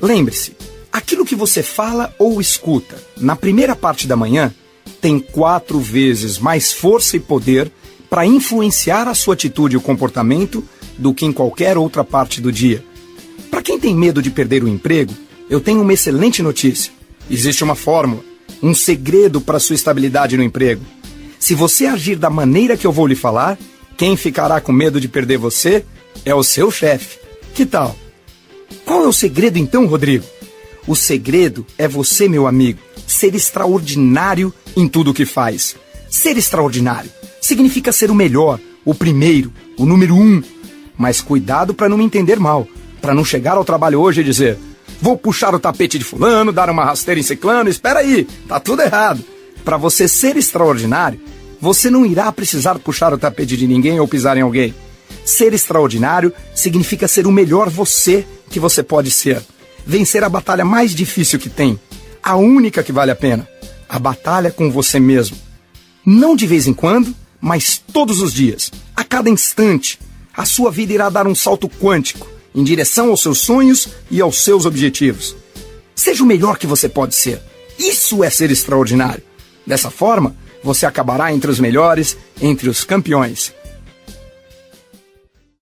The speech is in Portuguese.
Lembre-se, aquilo que você fala ou escuta na primeira parte da manhã tem quatro vezes mais força e poder para influenciar a sua atitude e o comportamento do que em qualquer outra parte do dia. Para quem tem medo de perder o emprego, eu tenho uma excelente notícia. Existe uma fórmula, um segredo para sua estabilidade no emprego. Se você agir da maneira que eu vou lhe falar, quem ficará com medo de perder você é o seu chefe. Que tal? Qual é o segredo então, Rodrigo? O segredo é você, meu amigo, ser extraordinário em tudo o que faz. Ser extraordinário significa ser o melhor, o primeiro, o número um. Mas cuidado para não me entender mal, para não chegar ao trabalho hoje e dizer: vou puxar o tapete de fulano, dar uma rasteira em ciclano, espera aí, tá tudo errado. Para você ser extraordinário, você não irá precisar puxar o tapete de ninguém ou pisar em alguém. Ser extraordinário significa ser o melhor você que você pode ser. Vencer a batalha mais difícil que tem, a única que vale a pena, a batalha com você mesmo. Não de vez em quando, mas todos os dias, a cada instante, a sua vida irá dar um salto quântico em direção aos seus sonhos e aos seus objetivos. Seja o melhor que você pode ser. Isso é ser extraordinário. Dessa forma, você acabará entre os melhores, entre os campeões.